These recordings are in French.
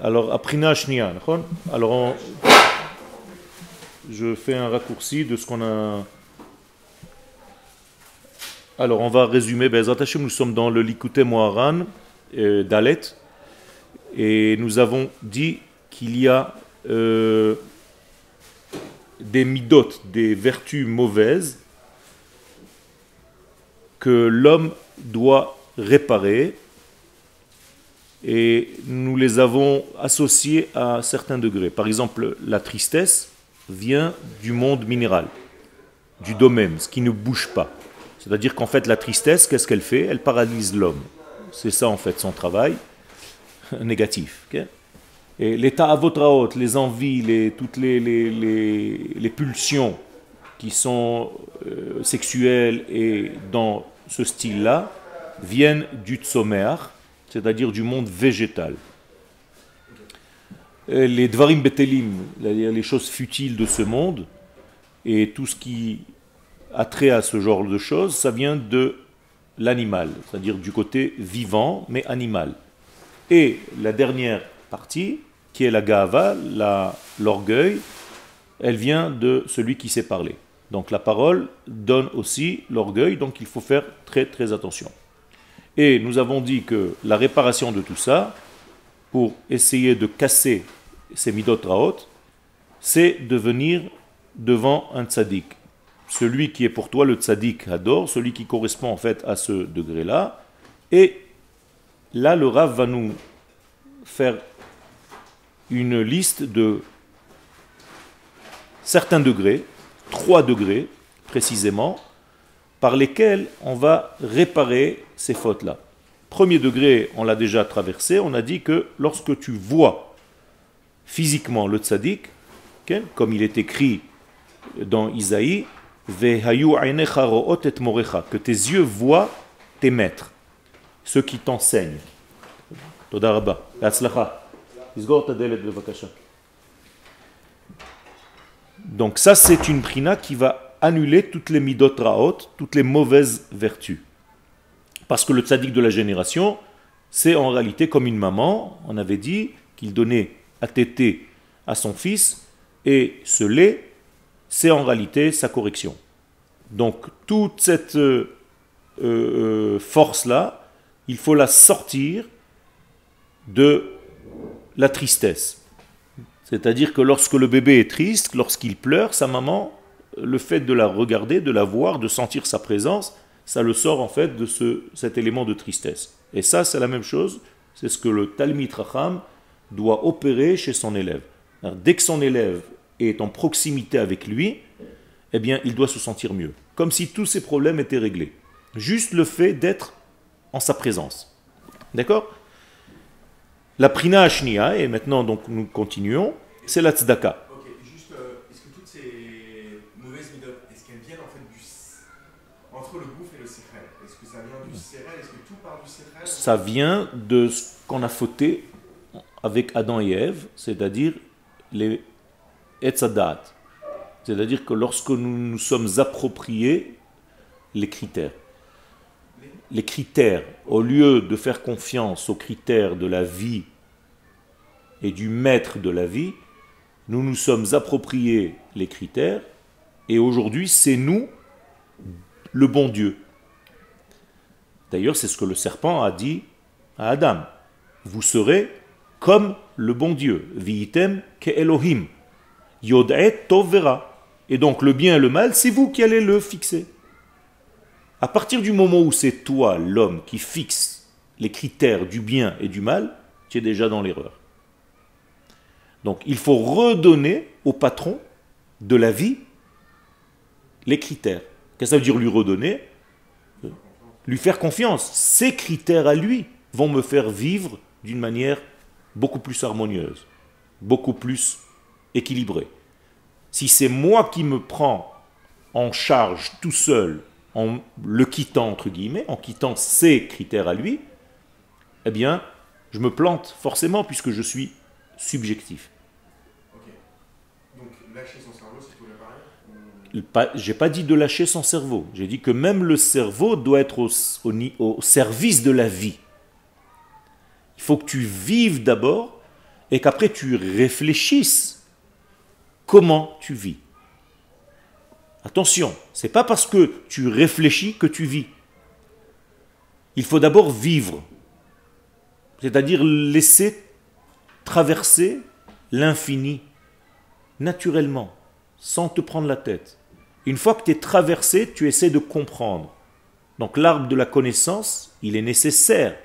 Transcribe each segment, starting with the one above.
Alors, aprina shnia, Alors, je fais un raccourci de ce qu'on a. Alors, on va résumer. Ben, nous sommes dans le Likute Moharan euh, d'Alet. Et nous avons dit qu'il y a euh, des midot, des vertus mauvaises que l'homme doit réparer. Et nous les avons associées à certains degrés. Par exemple, la tristesse vient du monde minéral, du domaine, ce qui ne bouge pas. C'est-à-dire qu'en fait, la tristesse, qu'est-ce qu'elle fait? Elle paralyse l'homme. C'est ça, en fait, son travail négatif. et l'état avotraot, les envies, les, toutes les, les, les, les pulsions qui sont euh, sexuelles et dans ce style-là, viennent du tsomer, c'est-à-dire du monde végétal. Les dvarim betelim, les choses futiles de ce monde, et tout ce qui a trait à ce genre de choses, ça vient de l'animal, c'est-à-dire du côté vivant, mais animal. Et la dernière partie, qui est la gava, l'orgueil, elle vient de celui qui sait parler. Donc la parole donne aussi l'orgueil, donc il faut faire très très attention. Et nous avons dit que la réparation de tout ça, pour essayer de casser ces midot raot, c'est de venir devant un tzaddik. Celui qui est pour toi le tzaddik adore, celui qui correspond en fait à ce degré-là. Et là, le Rav va nous faire une liste de certains degrés, trois degrés précisément, par lesquels on va réparer ces fautes-là. Premier degré, on l'a déjà traversé, on a dit que lorsque tu vois physiquement le tzaddik, comme il est écrit dans Isaïe, que tes yeux voient tes maîtres, ceux qui t'enseignent. Donc ça c'est une prina qui va annuler toutes les midot toutes les mauvaises vertus. Parce que le tzaddik de la génération, c'est en réalité comme une maman, on avait dit qu'il donnait à téter à son fils, et ce lait, c'est en réalité sa correction. Donc toute cette euh, euh, force-là, il faut la sortir de la tristesse. C'est-à-dire que lorsque le bébé est triste, lorsqu'il pleure, sa maman, le fait de la regarder, de la voir, de sentir sa présence, ça le sort en fait de ce, cet élément de tristesse. Et ça, c'est la même chose, c'est ce que le Talmid Racham doit opérer chez son élève. Dès que son élève est en proximité avec lui, eh bien, il doit se sentir mieux. Comme si tous ses problèmes étaient réglés. Juste le fait d'être en sa présence. D'accord? La prina ashnia, et maintenant donc nous continuons, c'est la tzedaka. Entre le gouffre et le séchel Est-ce que ça vient du séchel Est-ce que tout part du séchel Ça vient de ce qu'on a fauté avec Adam et Ève, c'est-à-dire les etzadat. C'est-à-dire que lorsque nous nous sommes appropriés les critères, les critères, au lieu de faire confiance aux critères de la vie et du maître de la vie, nous nous sommes appropriés les critères et aujourd'hui c'est nous le bon Dieu. D'ailleurs, c'est ce que le serpent a dit à Adam. Vous serez comme le bon Dieu. Viitem ke Elohim. Yod'et tov vera. Et donc le bien et le mal, c'est vous qui allez le fixer. À partir du moment où c'est toi, l'homme, qui fixe les critères du bien et du mal, tu es déjà dans l'erreur. Donc il faut redonner au patron de la vie les critères. Qu'est-ce que ça veut dire lui redonner? Lui faire confiance. Ces critères à lui vont me faire vivre d'une manière beaucoup plus harmonieuse, beaucoup plus équilibrée. Si c'est moi qui me prends en charge tout seul, en le quittant, entre guillemets, en quittant ses critères à lui, eh bien, je me plante forcément puisque je suis subjectif. Ok. Donc lâcher son J'ai pas dit de lâcher son cerveau. J'ai dit que même le cerveau doit être au, service de la vie. Il faut que tu vives d'abord et qu'après tu réfléchisses comment tu vis. Attention, c'est pas parce que tu réfléchis que tu vis. Il faut d'abord vivre, c'est-à-dire laisser traverser l'infini naturellement, sans te prendre la tête. Une fois que tu es traversé, tu essaies de comprendre. Donc l'arbre de la connaissance, il est nécessaire.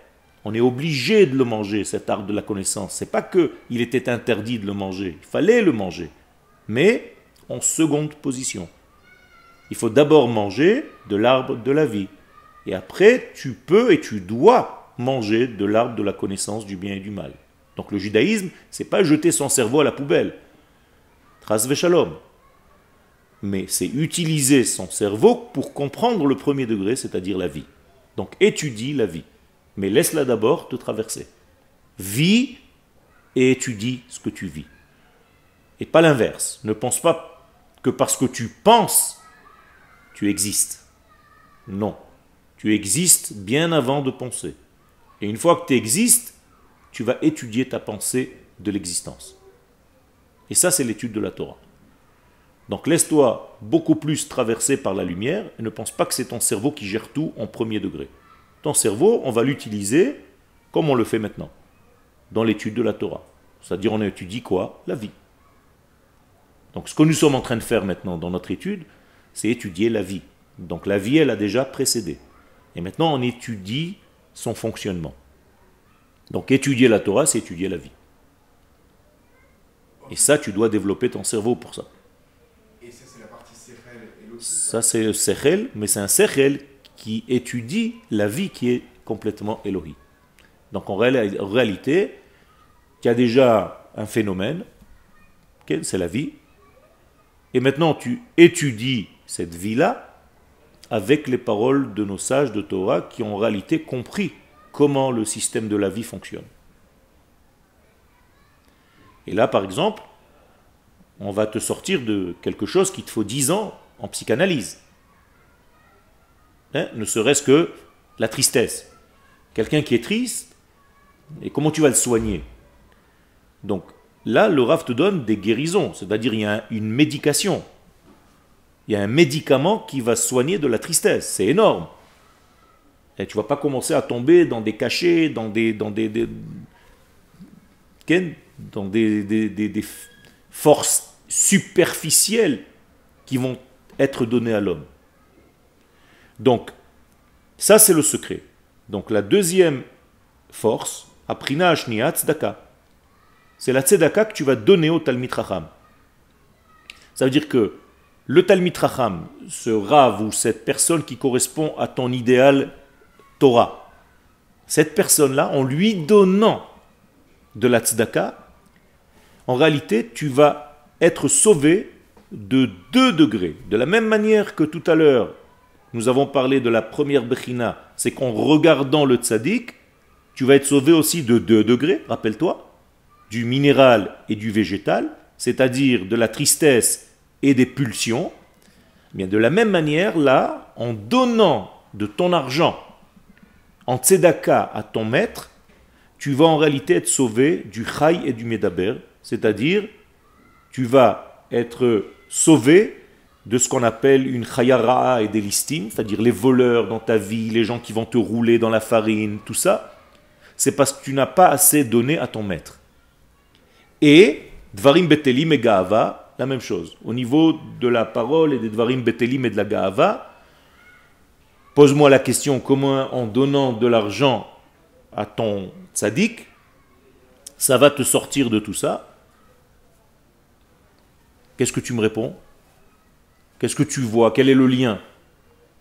On est obligé de le manger, cet arbre de la connaissance. C'est pas que il était interdit de le manger, il fallait le manger, mais en seconde position. Il faut d'abord manger de l'arbre de la vie. Et après, tu peux et tu dois manger de l'arbre de la connaissance du bien et du mal. Donc le judaïsme, c'est pas jeter son cerveau à la poubelle. Tras shalom. Mais c'est utiliser son cerveau pour comprendre le premier degré, c'est-à-dire la vie. Donc étudie la vie. Mais laisse-la d'abord te traverser. Vis et étudie ce que tu vis. Et pas l'inverse. Ne pense pas que parce que tu penses, tu existes. Non. Tu existes bien avant de penser. Et une fois que tu existes, tu vas étudier ta pensée de l'existence. Et ça, c'est l'étude de la Torah. Donc laisse-toi beaucoup plus traverser par la lumière et ne pense pas que c'est ton cerveau qui gère tout en premier degré. Ton cerveau, on va l'utiliser comme on le fait maintenant, dans l'étude de la Torah. C'est-à-dire on étudie quoi? La vie. Donc ce que nous sommes en train de faire maintenant dans notre étude, c'est étudier la vie. Donc la vie, elle a déjà précédé. Et maintenant, on étudie son fonctionnement. Donc étudier la Torah, c'est étudier la vie. Et ça, tu dois développer ton cerveau pour ça. Et ça, c'est la partie Sechel et l'autre. Ça, c'est le Sechel, mais c'est un Sechel qui étudie la vie qui est complètement Elohim. Donc en, réa- en réalité, a déjà un phénomène, ok, c'est la vie, et maintenant tu étudies cette vie-là avec les paroles de nos sages de Torah qui ont en réalité compris comment le système de la vie fonctionne. Et là, par exemple, on va te sortir de quelque chose qui te faut 10 ans en psychanalyse. Hein, ne serait-ce que la tristesse. Quelqu'un qui est triste, et comment tu vas le soigner? Donc là, le RAF te donne des guérisons, c'est-à-dire il y a une médication. Il y a un médicament qui va soigner de la tristesse. C'est énorme. Et tu vas pas commencer à tomber dans des cachets, dans des, dans des, dans des- des forces superficielles qui vont être données à l'homme. Donc, ça c'est le secret. Donc la deuxième force, aprina ashniya tzedaka. C'est la tzedaka que tu vas donner au Talmid Racham. Ça veut dire que le Talmid Racham, ce rave ou cette personne qui correspond à ton idéal Torah, cette personne-là, en lui donnant de la tzedaka, en réalité, tu vas être sauvé de deux degrés. De la même manière que tout à l'heure, nous avons parlé de la première bechina, c'est qu'en regardant le tzaddik, tu vas être sauvé aussi de deux degrés, rappelle-toi, du minéral et du végétal, c'est-à-dire de la tristesse et des pulsions. Bien de la même manière, là, en donnant de ton argent en tzedaka à ton maître, tu vas en réalité être sauvé du chai et du medaber, c'est-à-dire tu vas être sauvé de ce qu'on appelle une chayara et des listines, c'est-à-dire les voleurs dans ta vie, les gens qui vont te rouler dans la farine, tout ça, c'est parce que tu n'as pas assez donné à ton maître. Et Dvarim Betelim et Gaava, la même chose. Au niveau de la parole et des Dvarim Betelim et de la Gaava, pose-moi la question comment en donnant de l'argent à ton tzaddik, ça va te sortir de tout ça? Qu'est-ce que tu me réponds? Qu'est-ce que tu vois? Quel est le lien?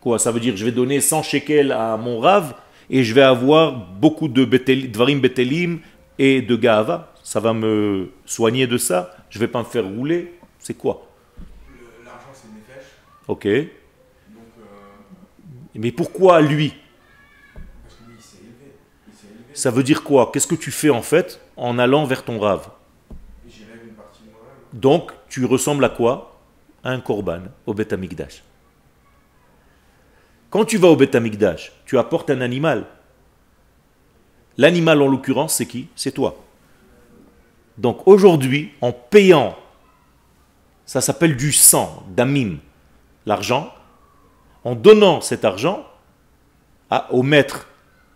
Quoi? Ça veut dire que je vais donner 100 shekels à mon rave et je vais avoir beaucoup de betel, dvarim betelim et de gava. Ça va me soigner de ça. Je vais pas me faire rouler. C'est quoi? L'argent, c'est une nefesh. Ok. Donc, euh, Mais pourquoi lui? parce que lui, il s'est élevé. Ça veut dire quoi? Qu'est-ce que tu fais en fait en allant vers ton rave Et j'élève une partie de moi-même. Donc, tu ressembles à quoi? À un korban, au Beth Amikdash. Quand tu vas au Beth Amikdash, tu apportes un animal. L'animal, en l'occurrence, c'est qui? C'est toi. Donc aujourd'hui, en payant, ça s'appelle du sang, damim, l'argent, en donnant cet argent au maître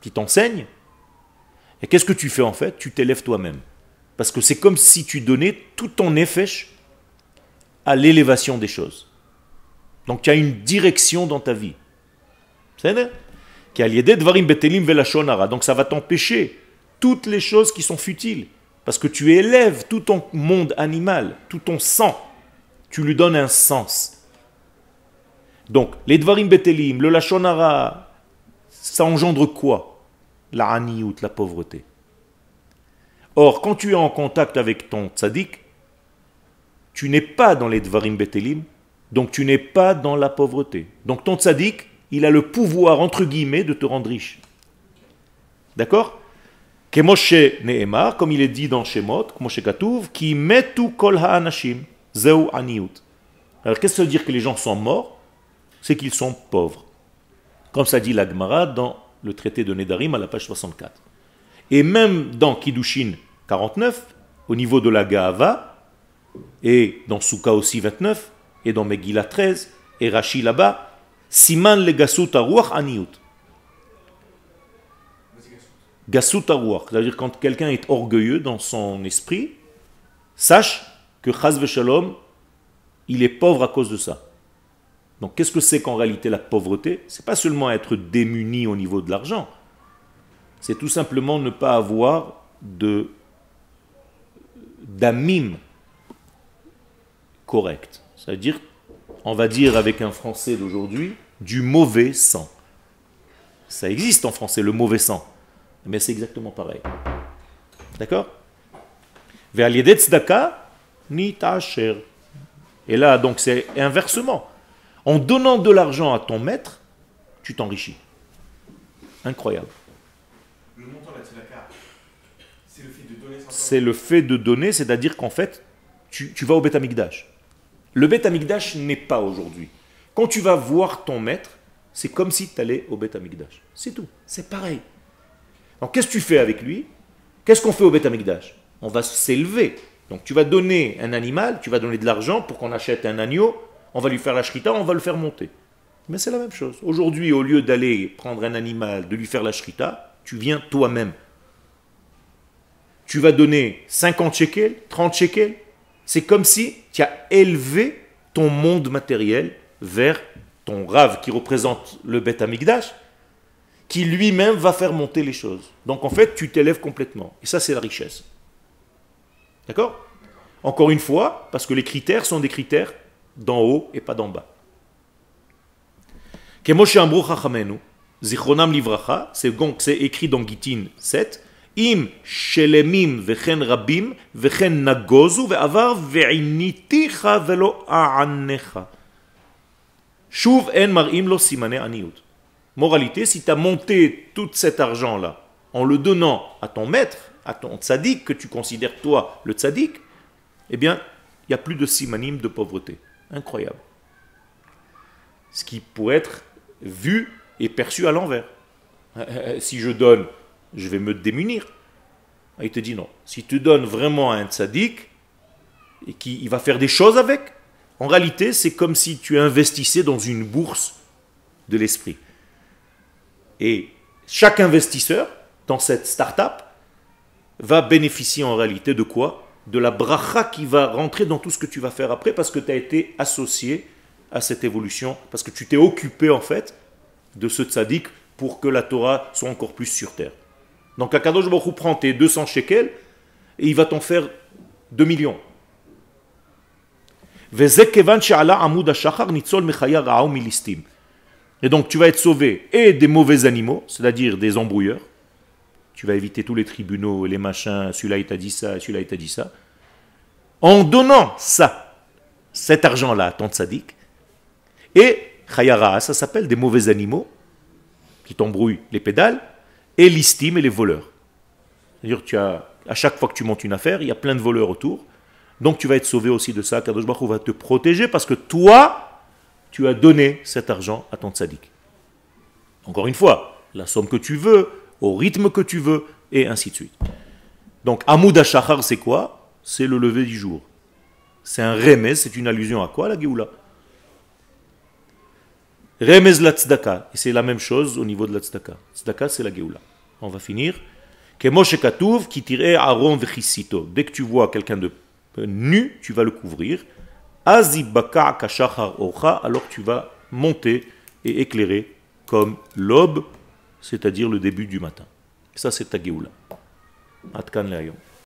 qui t'enseigne, et qu'est-ce que tu fais en fait? Tu t'élèves toi-même. Parce que c'est comme si tu donnais tout ton effet à l'élévation des choses. Donc tu as une direction dans ta vie. Donc ça va t'empêcher toutes les choses qui sont futiles. Parce que tu élèves tout ton monde animal, tout ton sang. Tu lui donnes un sens. Donc, les Dvarim Betelim, le Lachonara, ça engendre quoi? La Aniout, la pauvreté. Or, quand tu es en contact avec ton tzaddik, tu n'es pas dans les Dvarim Betelim, donc tu n'es pas dans la pauvreté. Donc ton tzaddik, il a le pouvoir, entre guillemets, de te rendre riche. D'accord? Kemoshe Nehemar, comme il est dit dans Shemot, Moshe Katouv, qui metu kol ha'anashim, zeu aniut. Alors qu'est-ce que ça veut dire que les gens sont morts? C'est qu'ils sont pauvres. Comme ça dit l'Agmara dans le traité de Nedarim à la page 64. Et même dans Kiddushin 49, au niveau de la Gaava, et dans Souka aussi 29, et dans Megillah 13, et Rashi là-bas, Siman le gasut aruach aniut. Gasut c'est-à-dire quand quelqu'un est orgueilleux dans son esprit, sache que Chaz Shalom, il est pauvre à cause de ça. Donc qu'est-ce que c'est qu'en réalité la pauvreté? C'est pas seulement être démuni au niveau de l'argent, c'est tout simplement ne pas avoir de d'amim correct. C'est-à-dire, on va dire avec un français d'aujourd'hui, du mauvais sang. Ça existe en français, le mauvais sang. Mais c'est exactement pareil. D'accord? Et là, donc, c'est inversement. En donnant de l'argent à ton maître, tu t'enrichis. Incroyable. Le montant de la c'est le fait de donner C'est le fait de donner, c'est-à-dire qu'en fait, tu, vas au Beth Amikdash. Le Beth Amikdash n'est pas aujourd'hui. Quand tu vas voir ton maître, c'est comme si tu allais au Beth Amikdash. C'est tout. C'est pareil. Donc qu'est-ce que tu fais avec lui? Qu'est-ce qu'on fait au Beth Amikdash? On va s'élever. Donc tu vas donner un animal, tu vas donner de l'argent pour qu'on achète un agneau, on va lui faire la shrita, on va le faire monter. Mais c'est la même chose. Aujourd'hui, au lieu d'aller prendre un animal, de lui faire la shrita, tu viens toi-même. Tu vas donner 50 shekels, 30 shekels. C'est comme si tu as élevé ton monde matériel vers ton rave qui représente le Beth Amigdash, qui lui-même va faire monter les choses. Donc en fait, tu t'élèves complètement. Et ça, c'est la richesse. D'accord? Encore une fois, parce que les critères sont des critères d'en haut et pas d'en bas. Écrit dans Gitin 7, Im shelemim vechen rabim vechen nagozu ve'avar ve'initicha velo a'annecha. Shuv en marim lo simane aniut. Moralité, si tu as monté tout cet argent-là en le donnant à ton maître, à ton tzaddik, que tu considères toi le tzaddik, eh bien, il n'y a plus de simanim de pauvreté. Incroyable. Ce qui pourrait être vu et perçu à l'envers. Si je donne, je vais me démunir. Il te dit non. Si tu donnes vraiment à un tzaddik, et qu'il va faire des choses avec, en réalité, c'est comme si tu investissais dans une bourse de l'esprit. Et chaque investisseur dans cette start-up va bénéficier en réalité de quoi? De la bracha qui va rentrer dans tout ce que tu vas faire après parce que tu as été associé à cette évolution, parce que tu t'es occupé en fait de ce tzaddik pour que la Torah soit encore plus sur terre. Donc Akadosh Baruch prend tes 200 shekels et il va t'en faire 2 millions. Et donc tu vas être sauvé et des mauvais animaux, c'est-à-dire des embrouilleurs. Tu vas éviter tous les tribunaux, les machins, celui-là il t'a dit ça, celui-là il t'a dit ça. En donnant ça, cet argent-là à ton tzaddik, et chayara, ça s'appelle des mauvais animaux qui t'embrouillent les pédales, et l'istime et les voleurs. C'est-à-dire tu as, à chaque fois que tu montes une affaire, il y a plein de voleurs autour. Donc tu vas être sauvé aussi de ça. Kadosh Baruch va te protéger parce que toi, tu as donné cet argent à ton tzaddik. Encore une fois, la somme que tu veux, au rythme que tu veux, et ainsi de suite. Donc, Amoud Ashachar, c'est quoi? C'est le lever du jour. C'est un remez, c'est une allusion à quoi la Géoula? Remez la tzedaka. Et c'est la même chose au niveau de la tzedaka. Tzedaka, c'est la Géoula. On va finir. qui tirait Aaron Dès que tu vois quelqu'un de nu, tu vas le couvrir. Azibaka kashachar ocha, alors tu vas monter et éclairer comme l'aube, c'est-à-dire le début du matin. Ça, c'est ta Géoula. Atkan